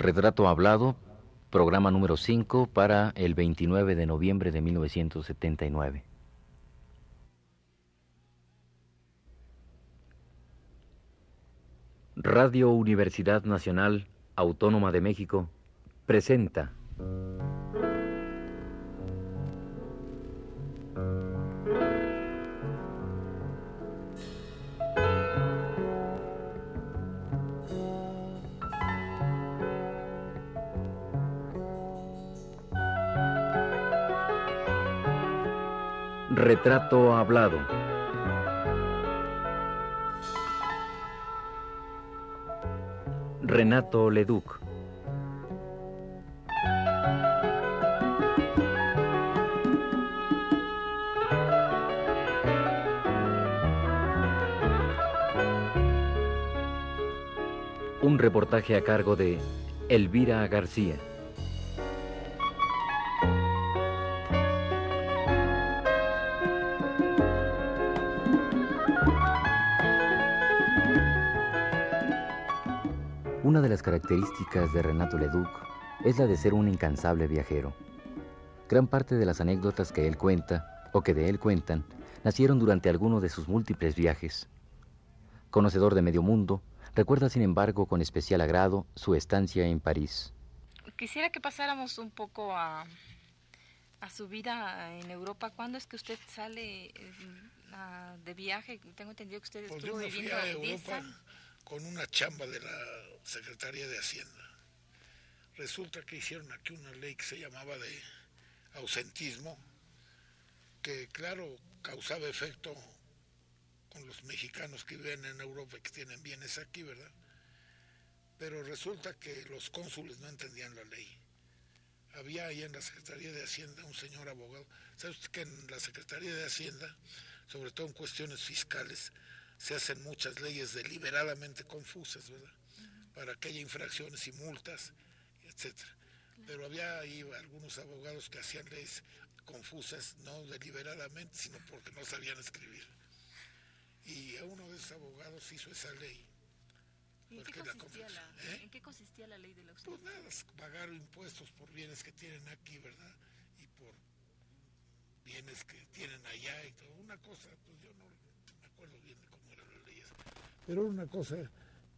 Retrato Hablado, programa número 5 para el 29 de noviembre de 1979. Radio Universidad Nacional Autónoma de México presenta Retrato Hablado. Renato Leduc. Un reportaje a cargo de Elvira García. De las características de Renato Leduc es la de ser un incansable viajero. Gran parte de las anécdotas que él cuenta, o que de él cuentan, nacieron durante alguno de sus múltiples viajes. Conocedor de medio mundo, recuerda sin embargo con especial agrado su estancia en París. Quisiera que pasáramos un poco a, a su vida en Europa. ¿Cuándo es que usted sale a- de viaje? Tengo entendido que usted Pues estuvo yo me fui viviendo a 10 Europa. Con una chamba de la Secretaría de Hacienda. Resulta que hicieron aquí una ley que se llamaba de ausentismo, que claro, causaba efecto con los mexicanos que viven en Europa y que tienen bienes aquí, ¿verdad? Pero resulta que los cónsules no entendían la ley. Había ahí en la Secretaría de Hacienda un señor abogado. ¿Sabe usted que en la Secretaría de Hacienda, sobre todo en cuestiones fiscales, se hacen muchas leyes deliberadamente confusas, ¿verdad? Para que haya infracciones y multas, etcétera. Pero había ahí algunos abogados que hacían leyes confusas, no deliberadamente, sino porque no sabían escribir. Y uno de esos abogados hizo esa ley. ¿Y en, qué la la, ¿eh? ¿En qué consistía la ley de la Pues nada, pagar impuestos por bienes que tienen aquí, ¿verdad? Y por bienes que tienen allá y todo. Una cosa, pues yo no me acuerdo bien de cómo. Pero era una cosa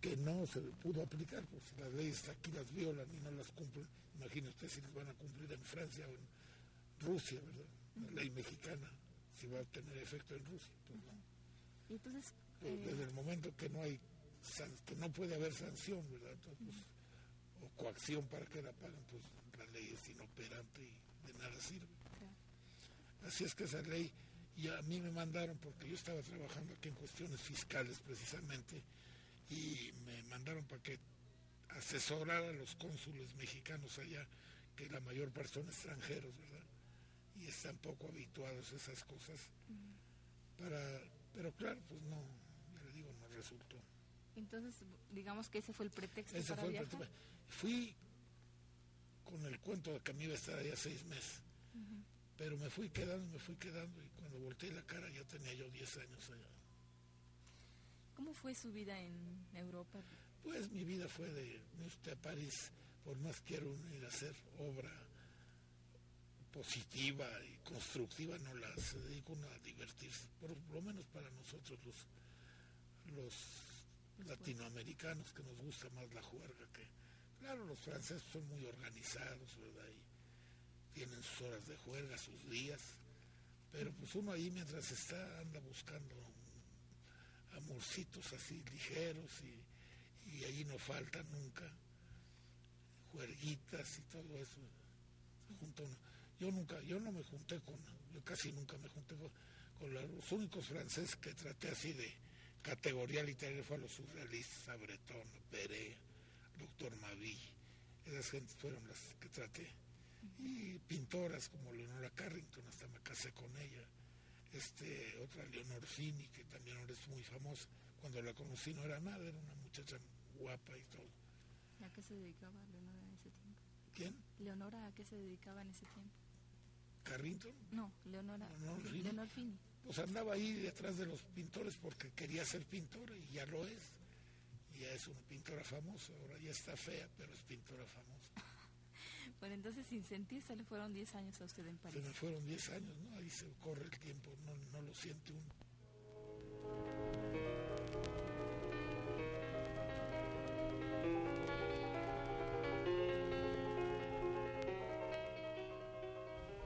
que no se pudo aplicar, pues si las leyes aquí las violan y no las cumplen. Imagine usted si las van a cumplir en Francia o en Rusia, ¿verdad? La ley mexicana, si va a tener efecto en Rusia, pues no. Entonces, Pues, eh, desde el momento que no hay que no puede haber sanción verdad Entonces, pues, o coacción para que la paguen pues la ley es inoperante y de nada sirve así es que esa ley y a mí me mandaron porque yo estaba trabajando aquí en cuestiones fiscales precisamente y me mandaron para que asesorara a los cónsules mexicanos allá que la mayor parte son extranjeros verdad y están poco habituados a esas cosas. Para pero claro pues no ya le digo no resultó. Entonces, digamos que ese fue el pretexto ese para fue el viajar. pretexto. fui con el cuento de que me iba a estar allá seis meses pero me fui quedando me fui quedando y cuando volteé la cara ya tenía yo 10 años allá ¿Cómo fue su vida en Europa? pues mi vida fue de me usted a París por más quiero ir a hacer obra positiva y constructiva no la se dedica uno a divertirse por lo menos para nosotros los los latinoamericanos que nos gusta más la juerga que claro los franceses son muy organizados verdad y tienen sus horas de juerga sus días pero pues uno ahí mientras está anda buscando amorcitos así ligeros y, y allí no falta nunca juerguitas y todo eso uno. yo nunca yo no me junté con yo casi nunca me junté con, los únicos franceses que traté así de categoría literaria fue a los surrealistas a Breton Peré doctor Mavi esas gentes fueron las que traté y pintoras como Leonora Carrington hasta me casé con ella este otra Leonor Fini que también ahora es muy famosa cuando la conocí no era nada era una muchacha guapa y todo ¿A qué se dedicaba Leonora en ese tiempo? ¿quién? ¿Leonora a qué se dedicaba en ese tiempo? Carrington No, Leonora. Leonor Fini. Leonor Fini. pues andaba ahí detrás de los pintores porque quería ser pintora y ya lo es ya es una pintora famosa, ahora ya está fea, pero es pintora famosa. Bueno, entonces sin sentir se le fueron 10 años a usted en París. Se me fueron 10 años, ¿no? Ahí se corre el tiempo, no, no lo siente uno.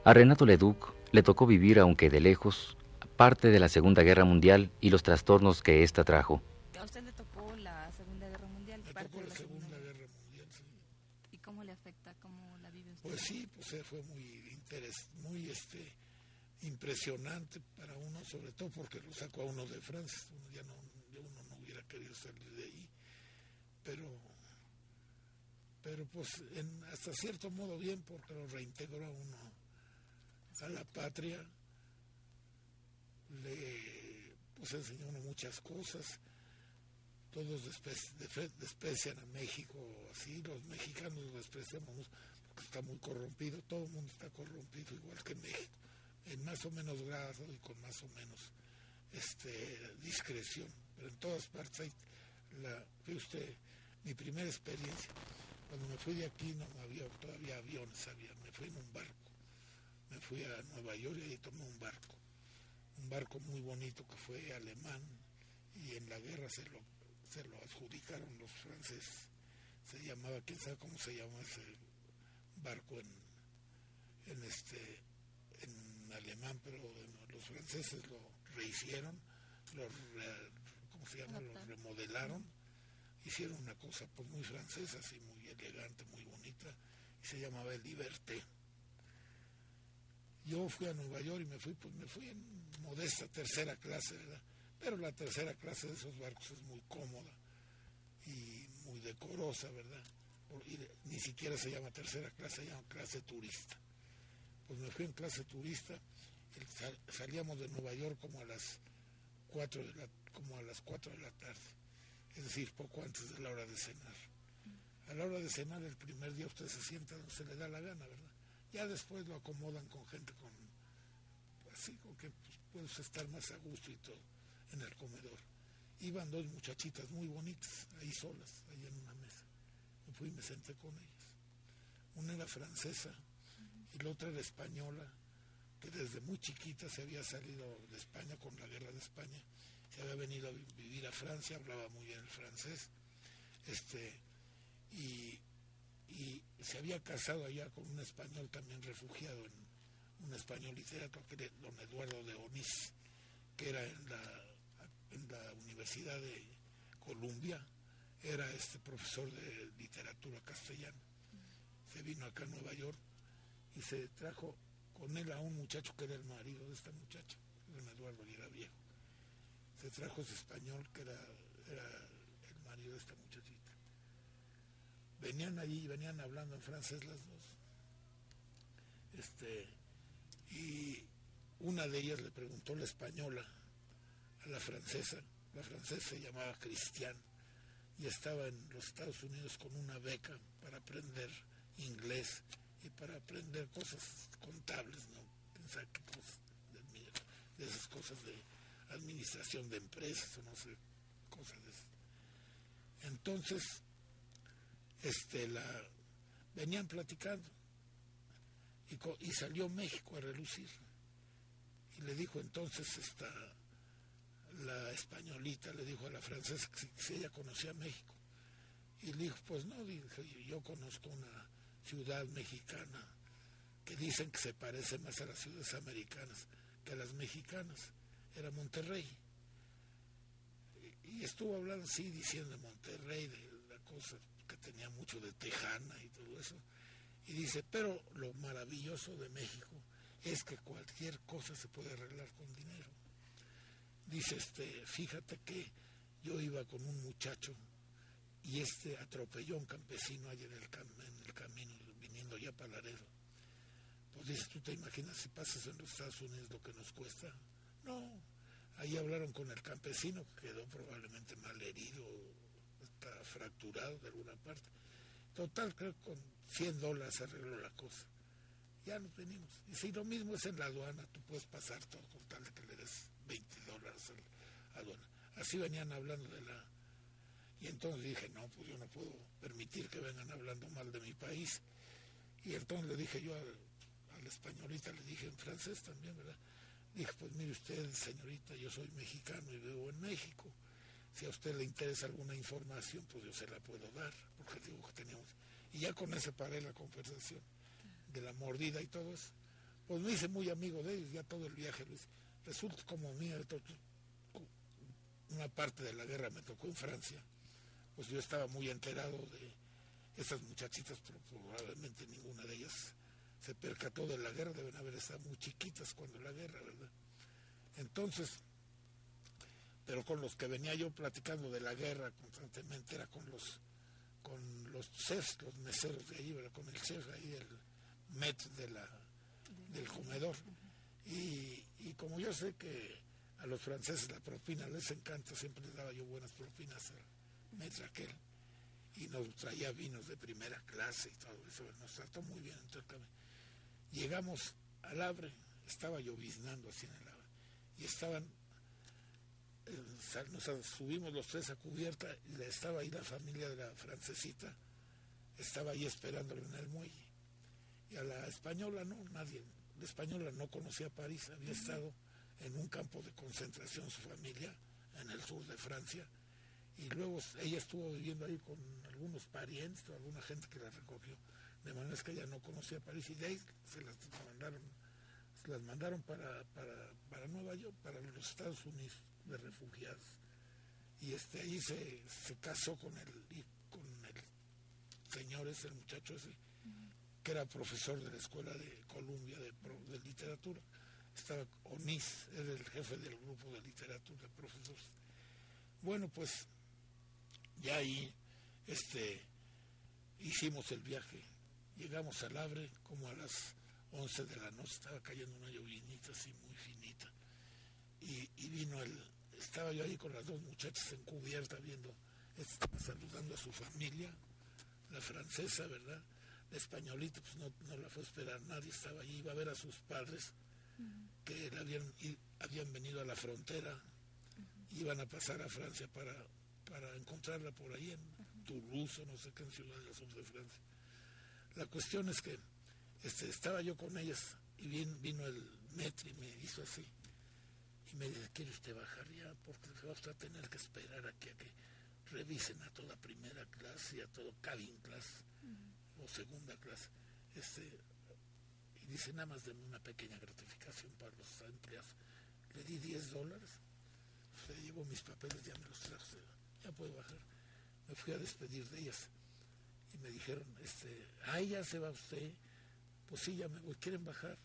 A Renato Leduc le tocó vivir, aunque de lejos, parte de la Segunda Guerra Mundial y los trastornos que ésta trajo. ¿A usted le tocó la Segunda Guerra Mundial? Me parte tocó de la Segunda Segunda Guerra Mundial, sí. ¿Y cómo le afecta? ¿Cómo la vive usted? Pues sí, pues eh, fue muy interes, muy este impresionante para uno, sobre todo porque lo sacó a uno de Francia, uno ya no, ya uno no hubiera querido salir de ahí, pero pero pues en, hasta cierto modo bien porque lo reintegró a uno a la patria, le pues enseñó uno muchas cosas, todos desprecian a México así, los mexicanos lo despreciamos está muy corrompido, todo el mundo está corrompido igual que México, en más o menos grado y con más o menos este discreción, pero en todas partes hay la, ve usted, mi primera experiencia, cuando me fui de aquí no había todavía aviones, había, me fui en un barco, me fui a Nueva York y tomé un barco, un barco muy bonito que fue alemán y en la guerra se lo, se lo adjudicaron los franceses, se llamaba, quién sabe cómo se llama ese barco en, en este en alemán, pero los franceses lo rehicieron, lo ¿cómo se llama? Lo remodelaron, hicieron una cosa pues muy francesa, así muy elegante, muy bonita, y se llamaba el Liberté. Yo fui a Nueva York y me fui, pues me fui en modesta tercera clase, ¿verdad? Pero la tercera clase de esos barcos es muy cómoda y muy decorosa, ¿verdad? Ni siquiera se llama tercera clase, se llama clase turista. Pues me fui en clase turista, salíamos de Nueva York como a las 4 de la, como a las 4 de la tarde, es decir, poco antes de la hora de cenar. A la hora de cenar el primer día usted se sienta donde se le da la gana, ¿verdad? Ya después lo acomodan con gente con así con que pues, puedes estar más a gusto y todo en el comedor. Iban dos muchachitas muy bonitas, ahí solas, ahí en una mesa. Fui y me senté con ellas. Una era francesa y la otra era española, que desde muy chiquita se había salido de España con la guerra de España, se había venido a vi- vivir a Francia, hablaba muy bien el francés, este, y, y se había casado allá con un español también refugiado, en, un español literato, que era don Eduardo de Onís, que era en la, en la Universidad de Columbia, era este profesor de literatura castellana. Se vino acá a Nueva York y se trajo con él a un muchacho que era el marido de esta muchacha, don Eduardo y era viejo. Se trajo ese español que era, el marido de esta muchachita. Venían allí, venían hablando en francés las dos. Este, y una de ellas le preguntó la española a la francesa, la francesa se llamaba Cristian y estaba en los Estados Unidos con una beca para aprender inglés y para aprender cosas contables, ¿no? Pensar qué cosas, de, mi- de esas cosas de administración de empresas o no sé, cosas de esas. Entonces, este, la, venían platicando y, y salió México a relucir. Y le dijo entonces esta, la españolita, le dijo a la francesa que si, ella conocía México. Y le dijo, pues no, yo conozco una ciudad mexicana que dicen que se parece más a las ciudades americanas que a las mexicanas. Era Monterrey. Y, estuvo hablando así, diciendo de Monterrey, de la cosa que tenía mucho de tejana y todo eso. Y dice, pero lo maravilloso de México es que cualquier cosa se puede arreglar con dinero. Dice, este, fíjate que yo iba con un muchacho y este atropelló a un campesino allá en el, cam- en el camino, viniendo ya para Laredo. Pues dice, ¿tú te imaginas si pasas en los Estados Unidos lo que nos cuesta? No, ahí hablaron con el campesino, que quedó probablemente mal herido, está fracturado de alguna parte. Total, creo que con 100 dólares arregló la cosa. Ya nos venimos. Y si lo mismo es en la aduana, tú puedes pasar todo con tal de que le des 20 dólares a la aduana. Así venían hablando de la... Y entonces dije, no, pues yo no puedo permitir que vengan hablando mal de mi país. Y entonces le dije yo a, la españolita, le dije en francés también, ¿verdad? Dije, pues mire usted, señorita, yo soy mexicano y vivo en México. Si a usted le interesa alguna información, pues yo se la puedo dar, porque digo que teníamos... Y ya con ese paré la conversación de la mordida y todo eso. Pues me hice muy amigo de ellos, ya todo el viaje hice. Resulta como mía, una parte de la guerra me tocó en Francia, pues yo estaba muy enterado de esas muchachitas, pero probablemente ninguna de ellas se percató de la guerra, deben haber estado muy chiquitas cuando la guerra, ¿verdad? Entonces, pero con los que venía yo platicando de la guerra constantemente era con los con los chefs, los meseros de ahí, con el chef ahí, el met de la, del comedor. Y, y como yo sé que a los franceses la propina les encanta, siempre les daba yo buenas propinas a met aquel y nos traía vinos de primera clase y todo eso, nos trató muy bien. Entonces, llegamos al Abre, estaba lloviznando así en el Abre, y estaban, eh, nos subimos los tres a cubierta, y estaba ahí la familia de la francesita, estaba ahí esperándolo en el muelle. Y a la española no, nadie, la española no conocía París, había estado en un campo de concentración su familia, en el sur de Francia, y luego ella estuvo viviendo ahí con algunos parientes o alguna gente que la recogió. De manera que ella no conocía París y de ahí se las mandaron, se las mandaron para, para, Nueva York, para los Estados Unidos de refugiados. Y este ahí se, se casó con el, con el señor ese, el muchacho ese, que era profesor de la escuela de Columbia de, de literatura. Estaba Onís, era el jefe del grupo de literatura de profesores. Bueno, pues ya ahí este, hicimos el viaje. Llegamos al Abre como a las 11 de la noche, estaba cayendo una llovinita así muy finita. Y, vino el, estaba yo ahí con las dos muchachas en cubierta viendo, estaba saludando a su familia, la francesa, ¿verdad? La españolita, pues no, no la fue a esperar nadie, estaba allí, iba a ver a sus padres que habían, habían venido a la frontera, iban a pasar a Francia para para encontrarla por ahí en Toulouse, no sé qué en ciudad de sur de Francia. La cuestión es que este, estaba yo con ellas y vino el metro y me hizo así. Y me dice, ¿quiere usted bajar ya? Porque se va a tener que esperar aquí a que revisen a toda primera clase y a todo cabin class o segunda clase. Este, y dice, nada más de una pequeña gratificación para los empleados. Le di 10 dólares, se llevó mis papeles, ya me los trajo ya puedo bajar. Me fui a despedir de ellas y me dijeron, este, ya se va usted. Pues sí, ya me voy, ¿quieren bajar?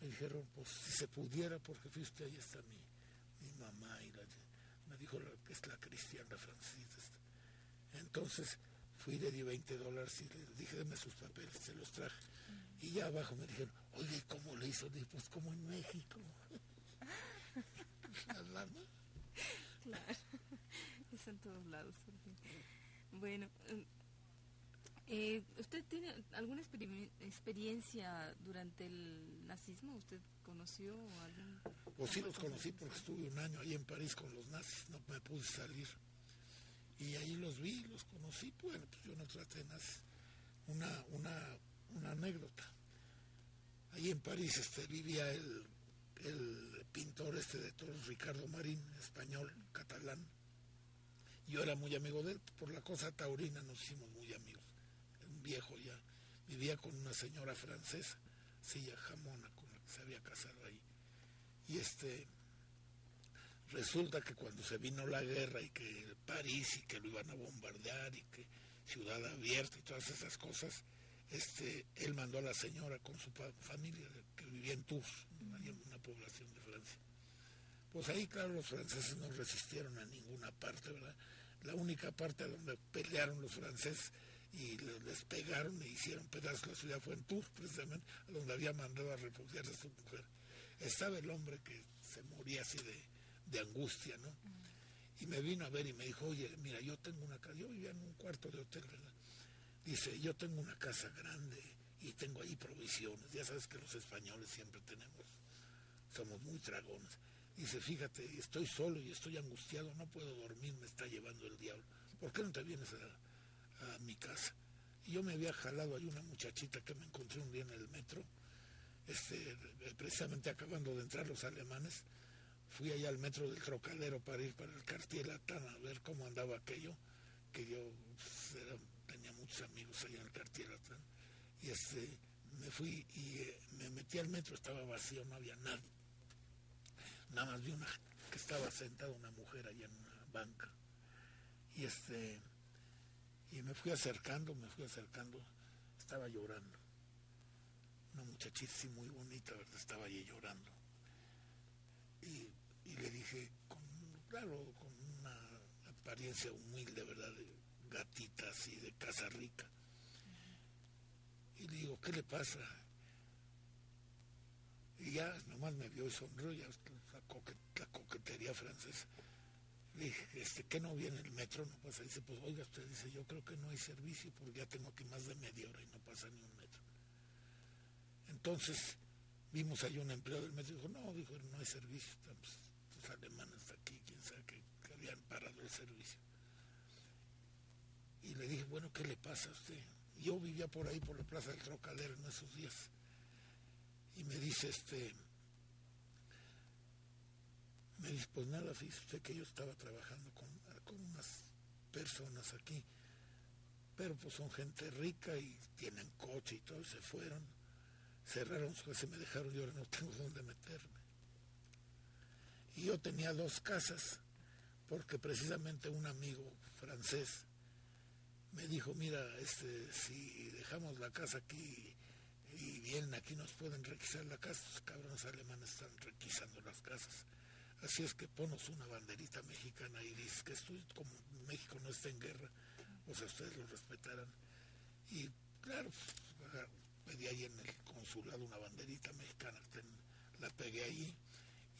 Me dijeron, pues si se pudiera, porque fui usted, ahí está mi, mi mamá. Y la, me dijo que es la cristiana francesa. Entonces fui, le di 20 dólares y le dije, deme sus papeles, se los traje. Y ya abajo me dijeron, oye, ¿cómo le hizo? Dije, pues como en México. Claro en todos lados. Bueno, eh, eh, ¿usted tiene alguna experiencia durante el nazismo? ¿Usted conoció algún...? Pues sí los conocí porque estuve un año ahí en París con los nazis, no me pude salir. Y ahí los vi, los conocí, bueno, pues yo no traté nazis. Una, una, una anécdota. Ahí en París este, vivía el, el pintor este de todos, Ricardo Marín, español, catalán yo era muy amigo de él, por la cosa taurina nos hicimos muy amigos. Un viejo ya, vivía con una señora francesa, Silla Jamona, con la que se había casado ahí. Y este, resulta que cuando se vino la guerra y que París y que lo iban a bombardear y que ciudad abierta y todas esas cosas, este, él mandó a la señora con su familia que vivía en Tours, una población de Francia. Pues ahí, claro, los franceses no resistieron a ninguna parte, ¿verdad? La única parte donde pelearon los franceses y les pegaron e hicieron pedazos la ciudad fue en Tours, precisamente, donde había mandado a refugiarse a su mujer. Estaba el hombre que se moría así de, angustia, ¿no? Y me vino a ver y me dijo, oye, mira, yo tengo una casa, yo vivía en un cuarto de hotel, ¿verdad? Dice, yo tengo una casa grande y tengo ahí provisiones. Ya sabes que los españoles siempre tenemos, somos muy dragones. Dice, fíjate, estoy solo y estoy angustiado, no puedo dormir, me está llevando el diablo. ¿por qué no te vienes a, a mi casa? Y yo me había jalado ahí una muchachita que me encontré un día en el metro, este, precisamente acabando de entrar los alemanes, fui allá al metro del Trocadero para ir para el Cartier Latán a ver cómo andaba aquello, que yo pues, tenía muchos amigos allá en el Cartier Latán, y este, me fui y eh, me metí al metro, estaba vacío, no había nadie. Nada más vi una que estaba sentada una mujer allá en una banca. Y este y me fui acercando, me fui acercando, estaba llorando. Una muchachita muy bonita, ¿verdad? Estaba allí llorando. Y, le dije, con, claro, con una apariencia humilde, ¿verdad? De gatita así, de casa rica. Y le digo, ¿qué le pasa? Y ya nomás me vio y sonrió, ya la, coquetería francesa. Le dije, este, ¿qué no viene el metro? No pasa. Dice, pues oiga, usted dice, yo creo que no hay servicio porque ya tengo aquí más de media hora y no pasa ni un metro. Entonces vimos ahí un empleado del metro y dijo, no, dijo, no hay servicio, están los alemanes aquí, quién sabe que, habían parado el servicio. Y le dije, bueno, ¿qué le pasa a usted? Yo vivía por ahí, por la Plaza del Trocadero en esos días. Y me dice, este, me dice, pues nada, fíjese usted que yo estaba trabajando con, con unas personas aquí, pero pues son gente rica y tienen coche y todo, se fueron, cerraron su casa y me dejaron, y ahora no tengo dónde meterme. Y yo tenía dos casas, porque precisamente un amigo francés me dijo, mira, este, si dejamos la casa aquí y vienen aquí nos pueden requisar la casa, los cabrones alemanes están requisando las casas. Así es que ponos una banderita mexicana y dices que estoy, como México no está en guerra, pues a ustedes lo respetarán. Y claro, pues, pedí ahí en el consulado una banderita mexicana, la pegué ahí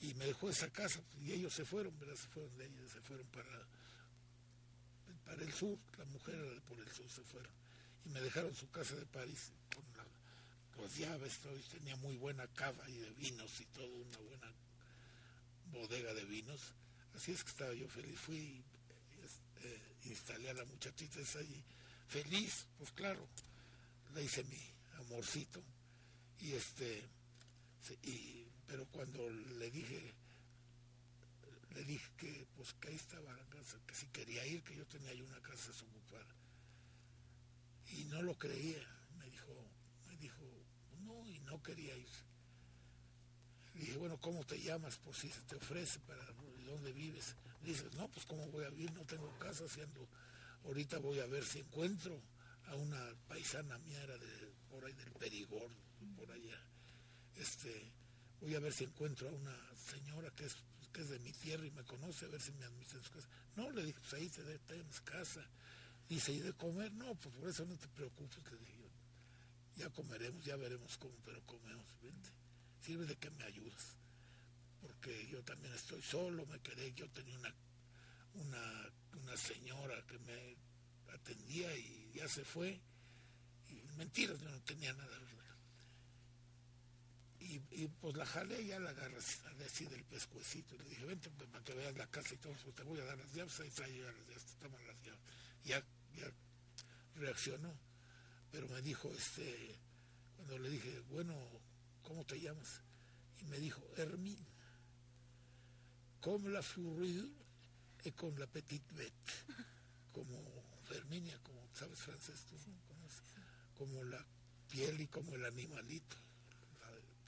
y me dejó esa casa y ellos se fueron, ¿verdad? Se fueron de ella, se fueron para para el sur, la mujer por el sur, se fueron. Y me dejaron su casa de París con las llaves, todo, tenía muy buena cava y de vinos y todo, una buena bodega de vinos. Así es que estaba yo feliz. Fui, este, instalé a la muchachita esa allí, feliz, pues claro, le hice mi amorcito. Y este, y, pero cuando le dije, le dije que pues ahí estaba la casa, que si quería ir, que yo tenía ahí una casa desocupada. Y no lo creía, me dijo, me dijo, no, y no quería ir. Le dije, bueno, ¿cómo te llamas? Por si se te ofrece, para dónde vives. dices, no, pues cómo voy a vivir, no tengo casa, haciendo, ahorita voy a ver si encuentro a una paisana mía, era de, por ahí del Perigor, por allá. Este, voy a ver si encuentro a una señora que es que es de mi tierra y me conoce, a ver si me admite en su casa. No, le dije, pues ahí te tenemos casa. Dice, ¿y de comer? No, pues por eso no te preocupes, le dije yo. Ya comeremos, ya veremos cómo, pero comemos, vente. Sirve de que me ayudas. Porque yo también estoy solo, me quedé, yo tenía una, una, una señora que me atendía y ya se fue. Y mentiras, yo no tenía nada y, pues la jalé y ya la agarré así del pescuecito. Y le dije, vente pues, para que veas la casa y todo, pues te voy a dar las llaves, ahí está, ya las llaves, toma las llaves. Ya, ya reaccionó, pero me dijo, este, cuando le dije, bueno, ¿cómo te llamas? Y me dijo, Hermine, como la fourrure y con la petite bête, como Herminia, como sabes francés tú, como la piel y como el animalito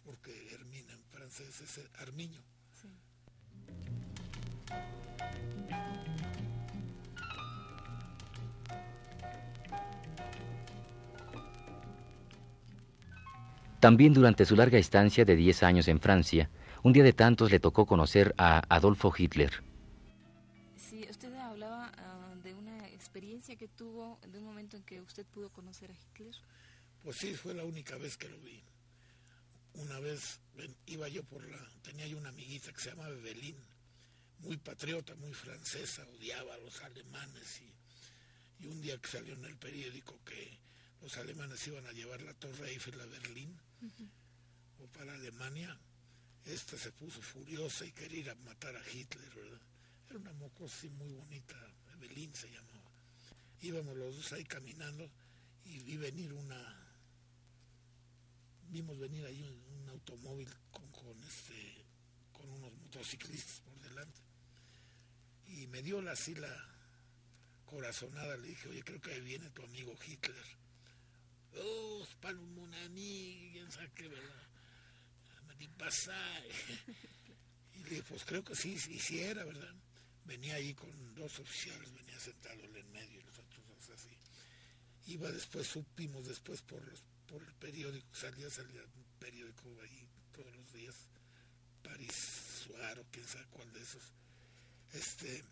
porque Hermina en francés es Armiño. También durante su larga estancia de 10 años en Francia, un día de tantos le tocó conocer a Adolfo Hitler. Sí, usted hablaba ah, de una experiencia que tuvo, de un momento en que usted pudo conocer a Hitler. Pues sí, fue la única vez que lo vi una vez iba yo por la, tenía yo una amiguita que se llamaba Evelyn, muy patriota, muy francesa, odiaba a los alemanes y, un día que salió en el periódico que los alemanes iban a llevar la Torre Eiffel a Berlín o para Alemania, esta se puso furiosa y quería ir a matar a Hitler, ¿verdad? Era una mocosa muy bonita, Evelyn se llamaba. íbamos los dos ahí caminando y vi venir una, vimos venir ahí un, automóvil con, este, con unos motociclistas por delante. Y me dio así la corazonada, le dije, oye, creo que ahí viene tu amigo Hitler. Oh, para un monani, quién sabe qué, ¿verdad? Me pasar. Y le dije, pues creo que sí, sí, sí era, ¿verdad? Venía ahí con dos oficiales, venía sentado en medio y los otros así. Iba después, supimos después por los por el periódico, salía, salía un periódico ahí todos los días, París Suaro, quién sabe cuál de esos, este,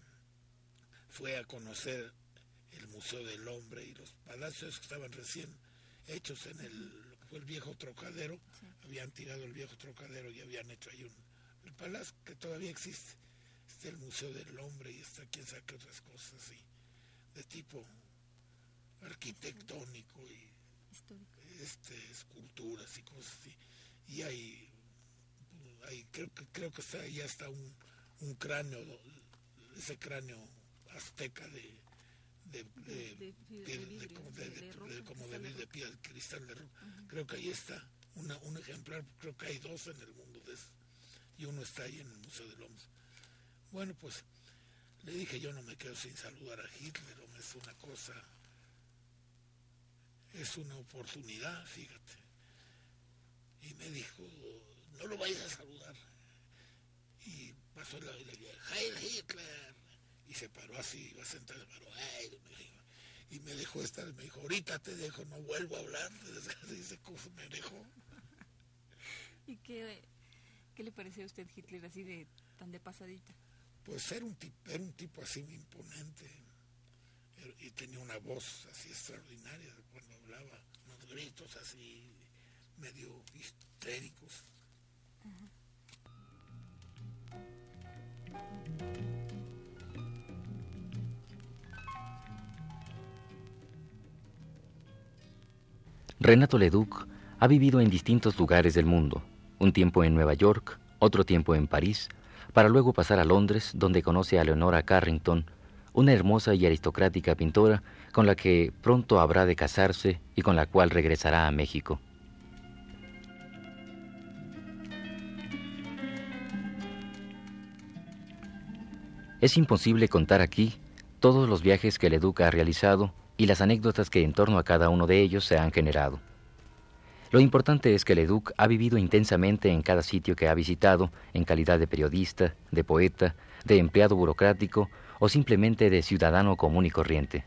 fue a conocer el Museo del Hombre y los palacios que estaban recién hechos en el, fue el viejo trocadero, habían tirado el viejo trocadero y habían hecho ahí un, el palacio que todavía existe, está el Museo del Hombre y está quién sabe qué otras cosas así, de tipo arquitectónico y este, esculturas y cosas así. Y hay, hay creo que creo que está, ya está un, un cráneo, ese cráneo azteca de de, de, como de, de, piel, cristal de roca. Creo que ahí está una, un ejemplar, creo que hay dos en el mundo de eso, y uno está ahí en el Museo del Hombre. Bueno, pues le dije, yo no me quedo sin saludar a Hitler, es una cosa es una oportunidad, fíjate. Y me dijo, no lo vayas a saludar. Y pasó la y le dije, Heil Hitler. Y se paró así, iba a sentar, se paró, Heil, y me dejó estar, me dijo, ahorita te dejo, no vuelvo a hablar, dice cómo me dejó. ¿Y qué, qué le pareció a usted Hitler así de tan de pasadita? Pues era un tipo, era un tipo así imponente y tenía una voz así extraordinaria cuando hablaba, unos gritos así medio histéricos. Renato Leduc ha vivido en distintos lugares del mundo, un tiempo en Nueva York, otro tiempo en París, para luego pasar a Londres, donde conoce a Leonora Carrington, una hermosa y aristocrática pintora con la que pronto habrá de casarse y con la cual regresará a México. Es imposible contar aquí todos los viajes que Leduc ha realizado y las anécdotas que en torno a cada uno de ellos se han generado. Lo importante es que Leduc ha vivido intensamente en cada sitio que ha visitado en calidad de periodista, de poeta, de empleado burocrático o simplemente de ciudadano común y corriente.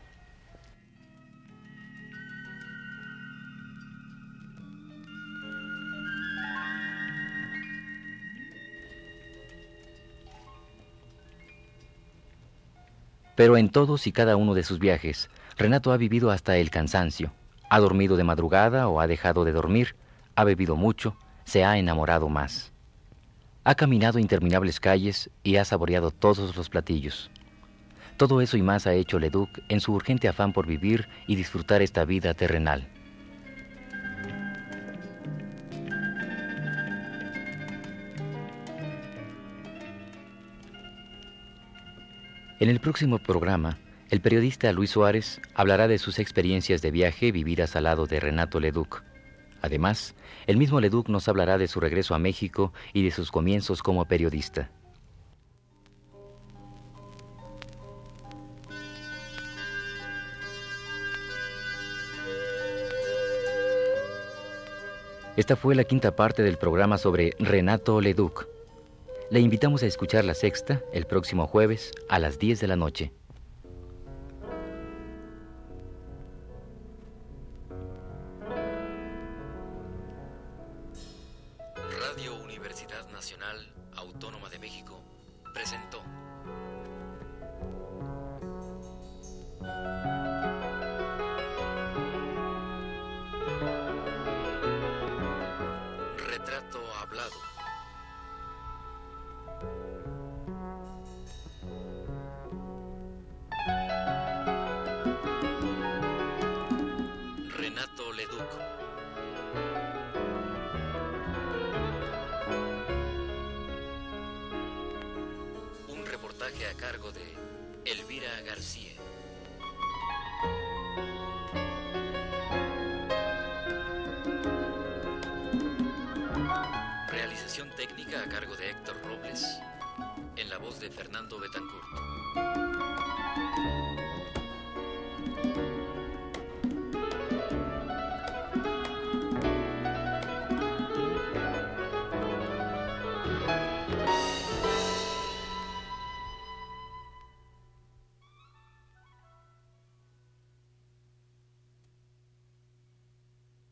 Pero en todos y cada uno de sus viajes, Renato ha vivido hasta el cansancio. Ha dormido de madrugada o ha dejado de dormir, ha bebido mucho, se ha enamorado más. Ha caminado interminables calles y ha saboreado todos los platillos. Todo eso y más ha hecho Leduc en su urgente afán por vivir y disfrutar esta vida terrenal. En el próximo programa, el periodista Luis Suárez hablará de sus experiencias de viaje vividas al lado de Renato Leduc. Además, el mismo Leduc nos hablará de su regreso a México y de sus comienzos como periodista. Esta fue la quinta parte del programa sobre Renato Leduc. Le invitamos a escuchar la sexta el próximo jueves a las 10 de la noche. Renato Leduc. Un reportaje a cargo de Elvira García. Realización técnica a cargo de Héctor Robles, en la voz de Fernando Betancourt.